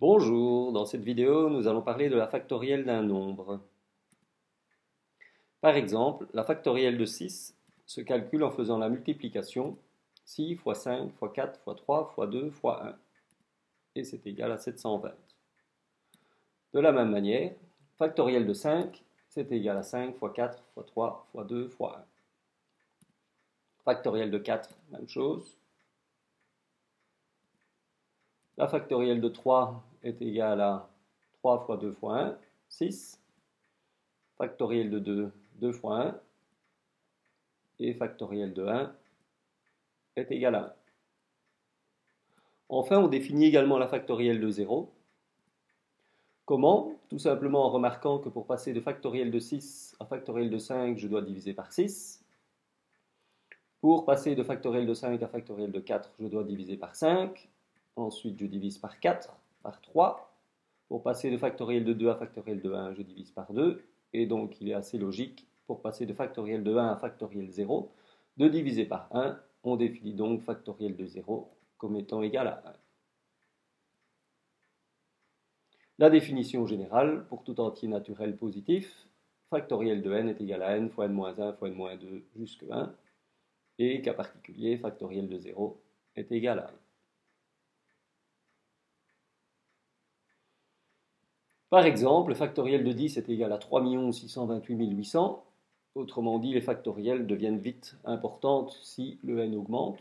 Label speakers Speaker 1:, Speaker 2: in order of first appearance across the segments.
Speaker 1: Bonjour, dans cette vidéo, nous allons parler de la factorielle d'un nombre. Par exemple, la factorielle de 6 se calcule en faisant la multiplication 6 x 5 x 4 x 3 x 2 x 1. Et c'est égal à 720. De la même manière, factorielle de 5, c'est égal à 5 x 4 x 3 x 2 x 1. Factorielle de 4, même chose. La factorielle de 3 est égale à 3 fois 2 fois 1, 6. Factorielle de 2, 2 fois 1. Et factorielle de 1 est égal à 1. Enfin, on définit également la factorielle de 0. Comment? Tout simplement en remarquant que pour passer de factorielle de 6 à factorielle de 5, je dois diviser par 6. Pour passer de factorielle de 5 à factorielle de 4, je dois diviser par 5. Ensuite, je divise par 4, par 3. Pour passer de factoriel de 2 à factoriel de 1, je divise par 2. Et donc, il est assez logique, pour passer de factoriel de 1 à factoriel 0, de diviser par 1. On définit donc factoriel de 0 comme étant égal à 1. La définition générale, pour tout entier naturel positif, factoriel de n est égal à n fois n-1 fois n-2 jusqu'à 1, et cas particulier, factoriel de 0 est égal à 1. Par exemple, le factoriel de 10 est égal à 3 628 800. Autrement dit, les factoriels deviennent vite importantes si le n augmente.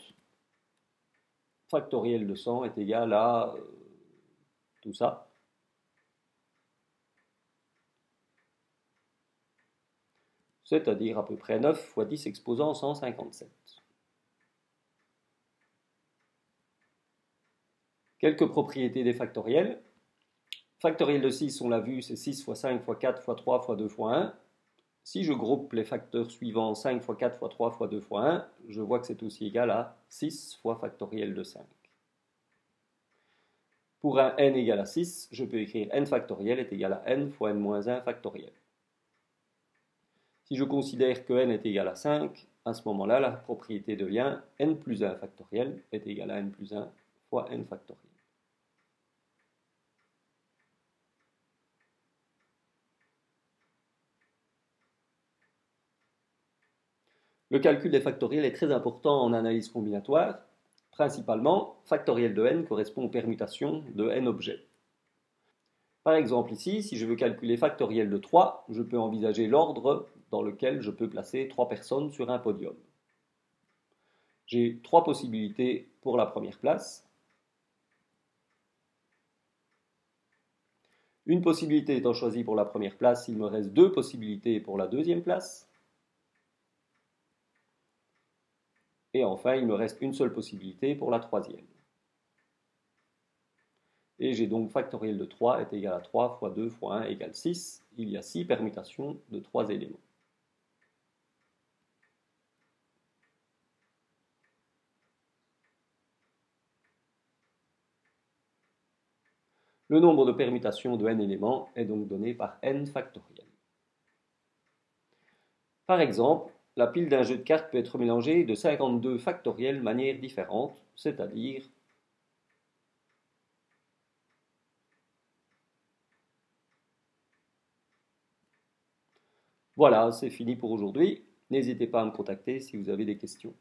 Speaker 1: Factoriel de 100 est égal à euh, tout ça. C'est-à-dire à peu près 9 fois 10 exposant 157. Quelques propriétés des factoriels. Factoriel de 6, on l'a vu, c'est 6 fois 5 fois 4 fois 3 fois 2 fois 1. Si je groupe les facteurs suivants 5 fois 4 fois 3 fois 2 fois 1, je vois que c'est aussi égal à 6 fois factoriel de 5. Pour un n égal à 6, je peux écrire n factoriel est égal à n fois n moins 1 factoriel. Si je considère que n est égal à 5, à ce moment-là, la propriété devient n plus 1 factoriel est égal à n plus 1 fois n factoriel. Le calcul des factoriels est très important en analyse combinatoire. Principalement, factoriel de n correspond aux permutations de n objets. Par exemple ici, si je veux calculer factoriel de 3, je peux envisager l'ordre dans lequel je peux placer 3 personnes sur un podium. J'ai trois possibilités pour la première place. Une possibilité étant choisie pour la première place, il me reste deux possibilités pour la deuxième place. Et enfin, il me reste une seule possibilité pour la troisième. Et j'ai donc factoriel de 3 est égal à 3 fois 2 fois 1 égale 6. Il y a 6 permutations de 3 éléments. Le nombre de permutations de n éléments est donc donné par n factoriel. Par exemple, la pile d'un jeu de cartes peut être mélangée de 52 factorielles manières différentes, c'est-à-dire Voilà, c'est fini pour aujourd'hui. N'hésitez pas à me contacter si vous avez des questions.